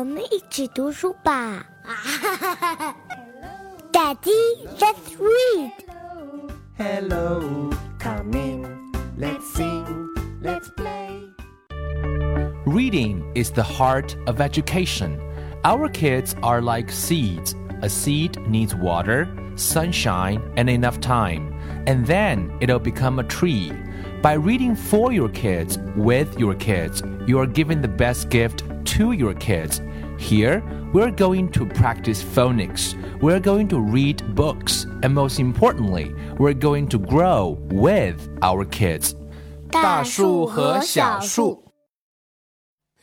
我们一起读书吧。Daddy, let's read. Hello, come in. Let's sing. Let's play. Reading is the heart of education. Our kids are like seeds. A seed needs water, sunshine, and enough time, and then it'll become a tree. By reading for your kids, with your kids, you are giving the best gift to your kids. Here, we're going to practice phonics. We're going to read books. And most importantly, we're going to grow with our kids. 大树和小树。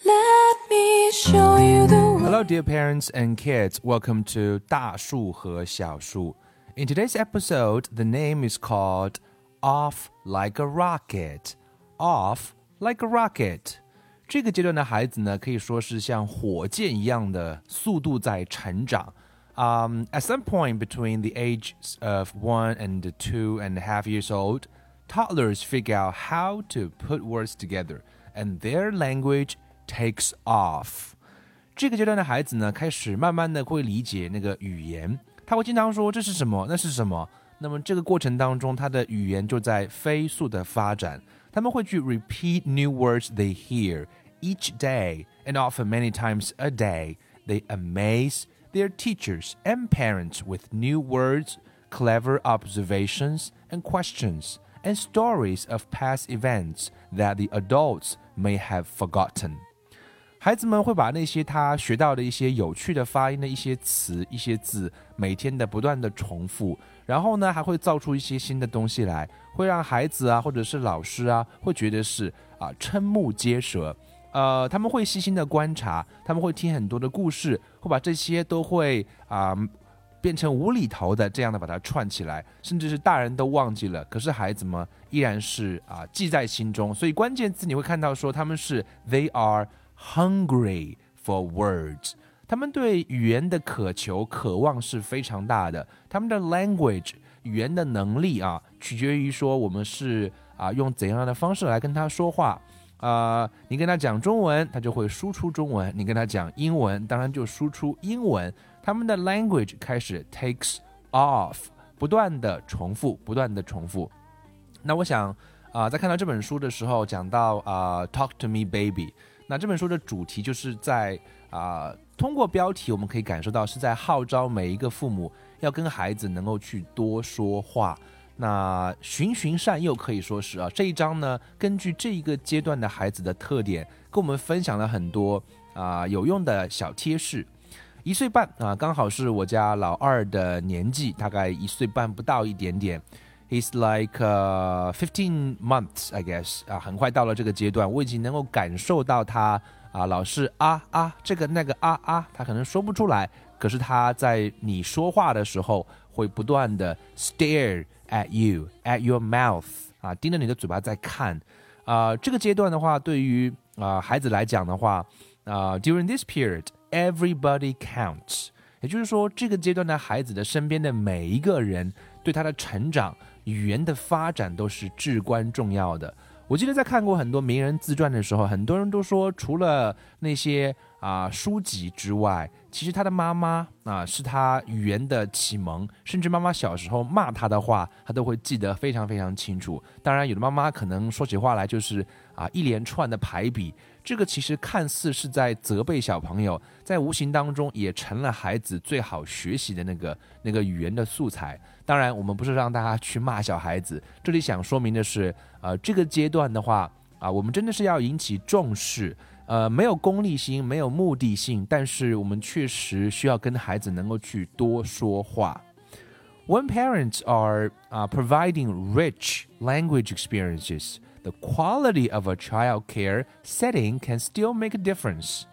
Let me show you the way. Hello, dear parents and kids. Welcome to 大树和小树. In today's episode, the name is called Off Like a Rocket. Off Like a Rocket. 这个阶段的孩子呢，可以说是像火箭一样的速度在成长。Um, at some point between the ages of one and two and a half years old, toddlers figure out how to put words together, and their language takes off. 这个阶段的孩子呢，开始慢慢的会理解那个语言，他会经常说这是什么，那是什么。那么这个过程当中，他的语言就在飞速的发展。 他们会去 repeat new words they hear each day and often many times a day. They amaze their teachers and parents with new words, clever observations and questions, and stories of past events that the adults may have forgotten. 孩子们会把那些他学到的一些有趣的发音的一些词、一些字，每天的不断的重复，然后呢，还会造出一些新的东西来，会让孩子啊，或者是老师啊，会觉得是啊瞠目结舌。呃，他们会细心的观察，他们会听很多的故事，会把这些都会啊、变成无厘头的这样的把它串起来，甚至是大人都忘记了，可是孩子们依然是啊、记在心中。所以关键字你会看到说他们是 they are hungry for words，他们对语言的渴求、渴望是非常大的。他们的 language 语言的能力啊，取决于说我们是啊、用怎样的方式来跟他说话。啊、你跟他讲中文，他就会输出中文；你跟他讲英文，当然就输出英文。他们的 language 开始 takes off，不断的重复，不断的重复。那我想啊、在看到这本书的时候，讲到啊、Talk to me, baby。那这本书的主题就是在啊、通过标题我们可以感受到是在号召每一个父母要跟孩子能够去多说话。那循循善诱可以说是啊，这一章呢，根据这一个阶段的孩子的特点，跟我们分享了很多啊、有用的小贴士。一岁半啊，刚好是我家老二的年纪，大概一岁半不到一点点。He's like fifteen months, I guess 啊，很快到了这个阶段，我已经能够感受到他啊，老是啊啊这个那个啊啊，他可能说不出来，可是他在你说话的时候会不断的 stare at you at your mouth 啊，盯着你的嘴巴在看。啊、这个阶段的话，对于啊、孩子来讲的话，啊、d u r i n g this period, everybody counts。也就是说，这个阶段的孩子的身边的每一个人，对他的成长、语言的发展都是至关重要的。我记得在看过很多名人自传的时候，很多人都说，除了那些啊、书籍之外，其实他的妈妈啊、是他语言的启蒙，甚至妈妈小时候骂他的话，他都会记得非常非常清楚。当然，有的妈妈可能说起话来就是啊、一连串的排比，这个其实看似是在责备小朋友，在无形当中也成了孩子最好学习的那个那个语言的素材。当然，我们不是让大家去骂小孩子，这里想说明的是，呃，这个阶段的话啊、我们真的是要引起重视。呃，没有功利心，没有目的性，但是我们确实需要跟孩子能够去多说话。When parents are uh, providing rich language experiences, the quality of a child care setting can still make a difference.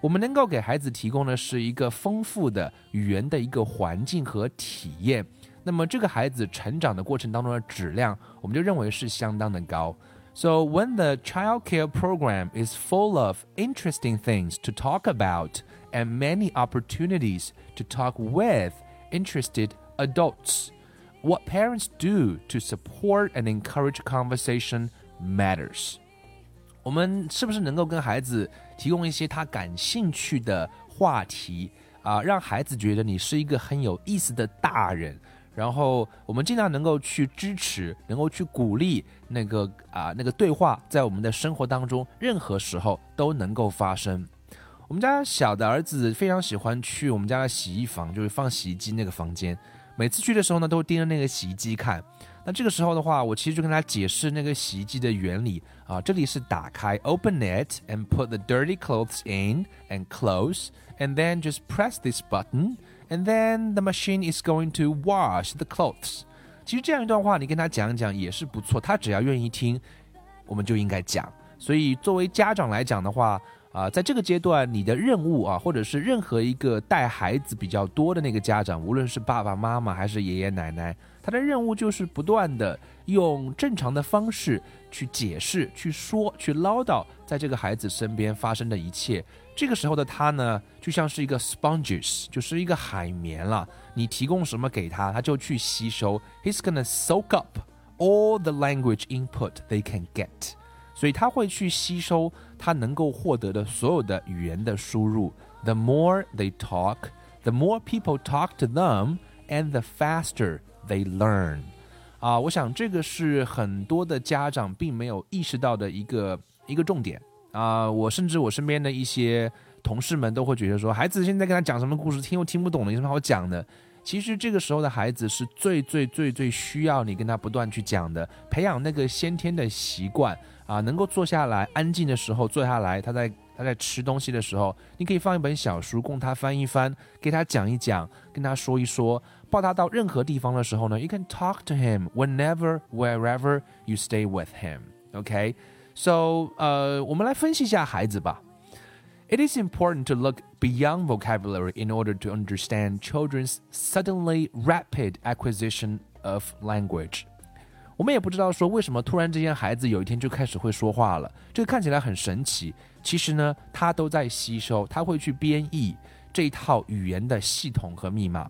我们能够给孩子提供的是一个丰富的语言的一个环境和体验，那么这个孩子成长的过程当中的质量，我们就认为是相当的高。So when the child care program is full of interesting things to talk about and many opportunities to talk with interested adults, what parents do to support and encourage conversation matters. 我们是不是能够跟孩子提供一些他感兴趣的话题啊，让孩子觉得你是一个很有意思的大人。然后我们尽量能够去支持，能够去鼓励那个啊那个对话，在我们的生活当中，任何时候都能够发生。我们家小的儿子非常喜欢去我们家的洗衣房，就是放洗衣机那个房间。每次去的时候呢，都会盯着那个洗衣机看。那这个时候的话，我其实就跟他解释那个洗衣机的原理啊。这里是打开，open it and put the dirty clothes in and close, and then just press this button. And then the machine is going to wash the clothes。其实这样一段话，你跟他讲讲也是不错。他只要愿意听，我们就应该讲。所以作为家长来讲的话，啊，在这个阶段，你的任务啊，或者是任何一个带孩子比较多的那个家长，无论是爸爸妈妈还是爷爷奶奶，他的任务就是不断的用正常的方式去解释、去说、去唠叨，在这个孩子身边发生的一切。这个时候的他呢，就像是一个 sponges，就是一个海绵了。你提供什么给他，他就去吸收。He's gonna soak up all the language input they can get，所以他会去吸收他能够获得的所有的语言的输入。The more they talk, the more people talk to them, and the faster they learn。啊，我想这个是很多的家长并没有意识到的一个一个重点。啊，我甚至我身边的一些同事们都会觉得说，孩子现在跟他讲什么故事，听又听不懂的，有什么好讲的？其实这个时候的孩子是最最最最需要你跟他不断去讲的，培养那个先天的习惯啊，能够坐下来安静的时候坐下来，他在他在吃东西的时候，你可以放一本小书供他翻一翻，给他讲一讲，跟他说一说，抱他到任何地方的时候呢，you can talk to him whenever wherever you stay with him，OK。So，呃，我们来分析一下孩子吧。It is important to look beyond vocabulary in order to understand children's suddenly rapid acquisition of language。 我们也不知道说为什么突然之间孩子有一天就开始会说话了，这个看起来很神奇。其实呢，他都在吸收，他会去编译这一套语言的系统和密码。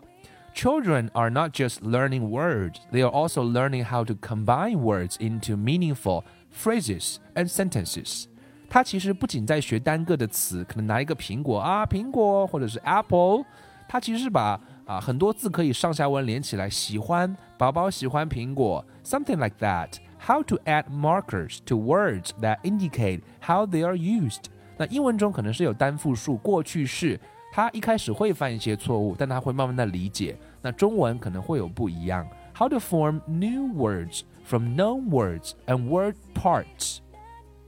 Children are not just learning words; they are also learning how to combine words into meaningful phrases and sentences，他其实不仅在学单个的词，可能拿一个苹果啊，苹果或者是 apple，他其实是把啊很多字可以上下文连起来，喜欢宝宝喜欢苹果，something like that。How to add markers to words that indicate how they are used？那英文中可能是有单复数、过去式，它一开始会犯一些错误，但它会慢慢的理解。那中文可能会有不一样。How to form new words from known words and word parts，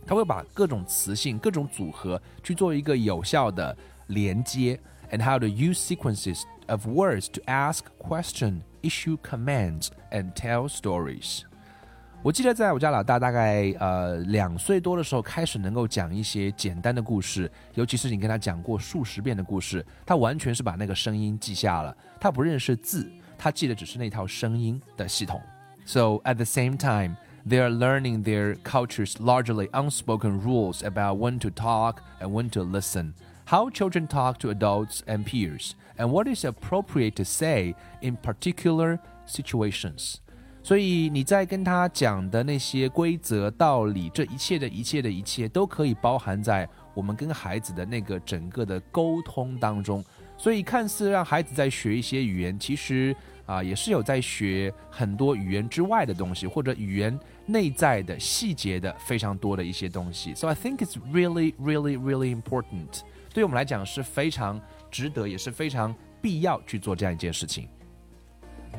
它会把各种词性、各种组合去做一个有效的连接。And how to use sequences of words to ask question, issue commands, and tell stories。我记得在我家老大大概呃两岁多的时候，开始能够讲一些简单的故事，尤其是你跟他讲过数十遍的故事，他完全是把那个声音记下了。他不认识字，他记得只是那套声音的系统。So at the same time, they are learning their culture's largely unspoken rules about when to talk and when to listen, how children talk to adults and peers, And what is appropriate to say in particular situations. 所以你在跟他讲的那些规则、道理，这一切的一切的一切，都可以包含在我们跟孩子的那个整个的沟通当中。所以看似让孩子在学一些语言，其实啊，也是有在学很多语言之外的东西，或者语言内在的细节的非常多的一些东西。So I think it's really, really, really important。对我们来讲是非常值得，也是非常必要去做这样一件事情。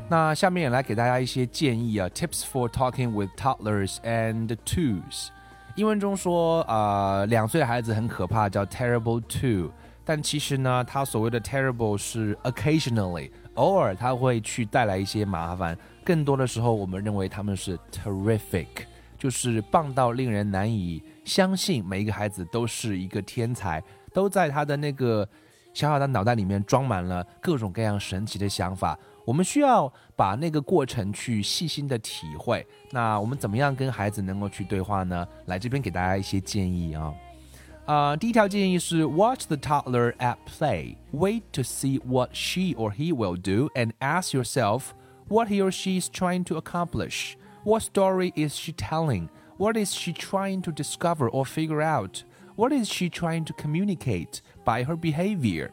那下面也来给大家一些建议啊，Tips for talking with toddlers and twos。英文中说啊，两岁的孩子很可怕，叫 terrible two。但其实呢，他所谓的 terrible 是 occasionally。偶尔他会去带来一些麻烦，更多的时候我们认为他们是 terrific，就是棒到令人难以相信。每一个孩子都是一个天才，都在他的那个小小的脑袋里面装满了各种各样神奇的想法。我们需要把那个过程去细心的体会。那我们怎么样跟孩子能够去对话呢？来这边给大家一些建议啊。啊，第一条建议是 watch the toddler at play. Wait to see what she or he will do and ask yourself what he or she is trying to accomplish. What story is she telling? What is she trying to discover or figure out? What is she trying to communicate by her behavior?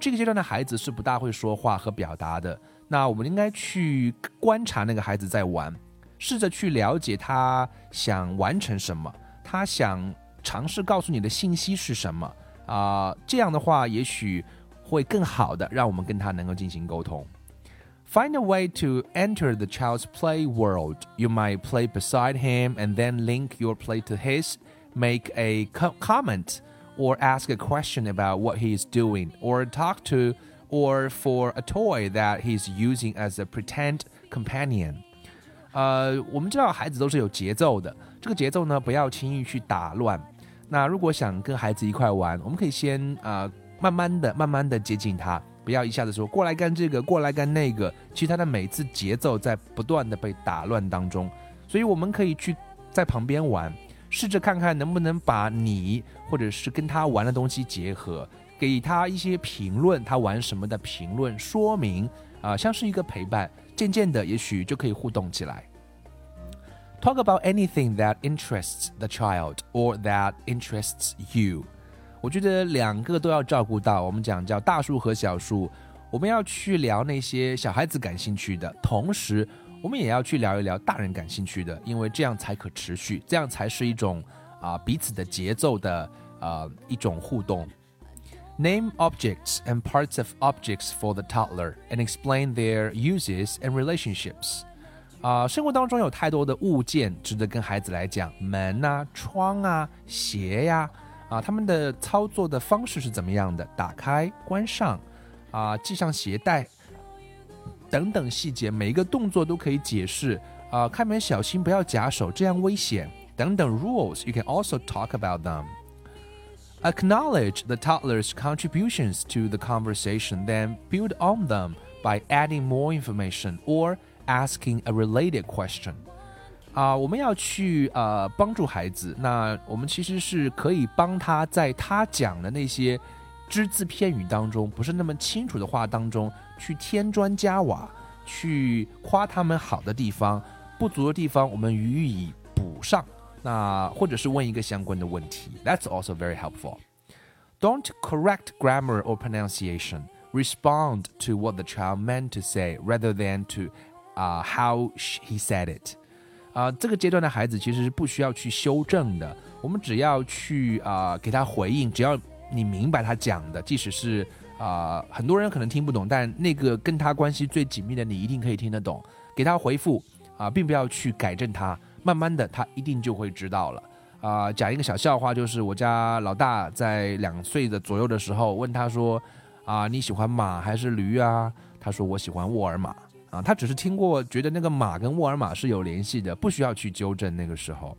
这个阶段的孩子是不大会说话和表达的。那我们应该去观察那个孩子在玩，试着去了解他想完成什么，他想尝试告诉你的信息是什么啊、这样的话，也许会更好的让我们跟他能够进行沟通。Find a way to enter the child's play world. You might play beside him and then link your play to his, make a co- comment, or ask a question about what he is doing, or talk to, or for a toy that he's using as a pretend companion. 呃，我们知道孩子都是有节奏的，这个节奏呢，不要轻易去打乱。那如果想跟孩子一块玩，我们可以先呃慢慢的、慢慢的接近他，不要一下子说过来干这个，过来干那个。其实他的每次节奏在不断的被打乱当中，所以我们可以去在旁边玩， 试着看看能不能把你或者是跟他玩的东西结合，给他一些评论，他玩什么的评论说明啊、像是一个陪伴，渐渐的也许就可以互动起来。Talk about anything that interests the child or that interests you. 我觉得两个都要照顾到。我们讲叫大树和小树，我们要去聊那些小孩子感兴趣的，同时我们也要去聊一聊大人感兴趣的，因为这样才可持续，这样才是一种啊、彼此的节奏的呃一种互动。Name objects and parts of objects for the toddler and explain their uses and relationships. 啊、生活当中有太多的物件值得跟孩子来讲，门啊、窗啊、鞋呀、啊，他们的操作的方式是怎么样的？打开、关上，啊，系上鞋带，等等细节，每一个动作都可以解释。啊，开门小心，不要夹手，这样危险。等等 rules, you can also talk about them. Acknowledge the toddler's contributions to the conversation, then build on them by adding more information or asking a related question. 啊、我们要去呃帮助孩子，那我们其实是可以帮他在他讲的那些 只字片语当中，不是那么清楚的话当中，去添砖加瓦，去夸他们好的地方，不足的地方我们予以补上。那或者是问一个相关的问题，That's also very helpful. Don't correct grammar or pronunciation. Respond to what the child meant to say rather than to uh, how he said it. 啊、这个阶段的孩子其实是不需要去修正的，我们只要去啊、给他回应，只要你明白他讲的，即使是啊、很多人可能听不懂，但那个跟他关系最紧密的你一定可以听得懂，给他回复啊、并不要去改正他，慢慢的他一定就会知道了。啊、讲一个小笑话，就是我家老大在两岁的左右的时候，问他说：“啊、你喜欢马还是驴啊？”他说：“我喜欢沃尔玛。”啊，他只是听过，觉得那个马跟沃尔玛是有联系的，不需要去纠正那个时候。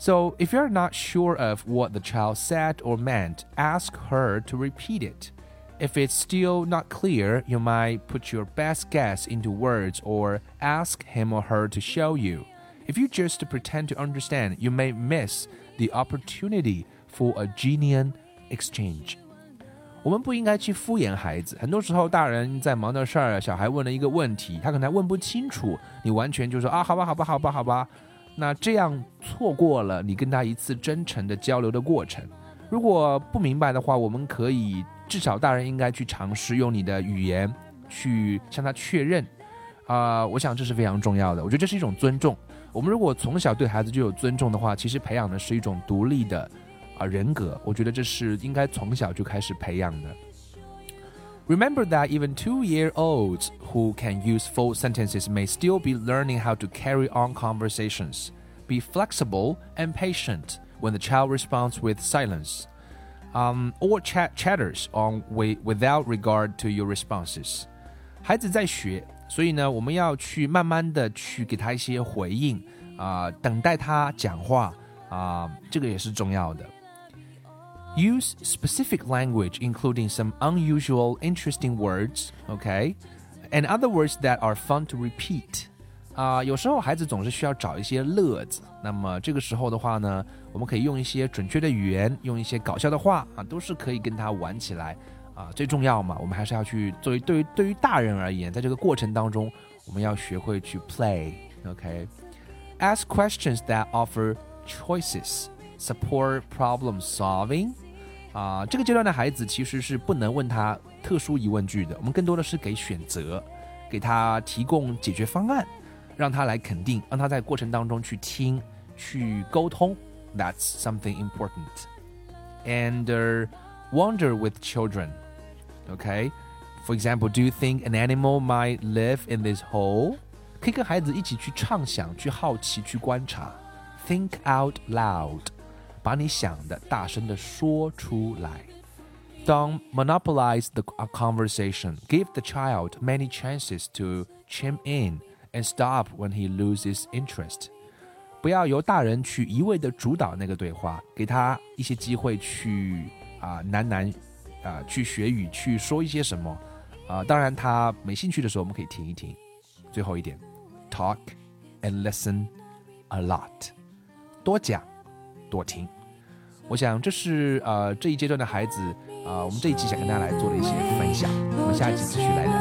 So if you're not sure of what the child said or meant, ask her to repeat it. If it's still not clear, you might put your best guess into words or ask him or her to show you. If you just pretend to understand, you may miss the opportunity for a genuine exchange. 我们不应该去敷衍孩子。很多时候，大人在忙的事儿，小孩问了一个问题，他可能还问不清楚，你完全就说啊，好吧，好吧，好吧，好吧。 那这样错过了你跟他一次真诚的交流的过程。如果不明白的话，我们可以至少大人应该去尝试用你的语言去向他确认。啊、我想这是非常重要的。我觉得这是一种尊重。我们如果从小对孩子就有尊重的话，其实培养的是一种独立的啊、人格。我觉得这是应该从小就开始培养的。Remember that even two year olds who can use full sentences may still be learning how to carry on conversations. Be flexible and patient when the child responds with silence um, or chat chatters on wi- without regard to your responses. 孩子在学，所以呢，我们要去慢慢的去给他一些回应啊、等待他讲话啊、这个也是重要的。 Use specific language, including some unusual, interesting words, okay, and other words that are fun to repeat. 啊、有时候孩子总是需要找一些乐子，那么这个时候的话呢，我们可以用一些准确的语言，用一些搞笑的话啊，都是可以跟他玩起来啊。最重要嘛，我们还是要去作为对于对于大人而言，在这个过程当中，我们要学会去 play，OK、Ask questions that offer choices, support problem solving, 啊、这个阶段的孩子其实是不能问他特殊疑问句的，我们更多的是给选择，给他提供解决方案，让他来肯定，让他在过程当中去听、去沟通。That's something important. And uh, wonder with children. Okay. For example, do you think an animal might live in this hole? 可以跟孩子一起去畅想、去好奇、去观察。Think out loud. 把你想的大声的说出来。Don't monopolize the a conversation. Give the child many chances to chime in and stop when he loses interest. 不要由大人去一味的主导那个对话，给他一些机会去啊喃喃啊去学语，去说一些什么啊。当然，他没兴趣的时候，我们可以停一停。最后一点，talk and listen a lot，多讲 多听。我想这是呃这一阶段的孩子啊、呃我们这一期想跟大家来做的一些分享。我们下一期继续来聊。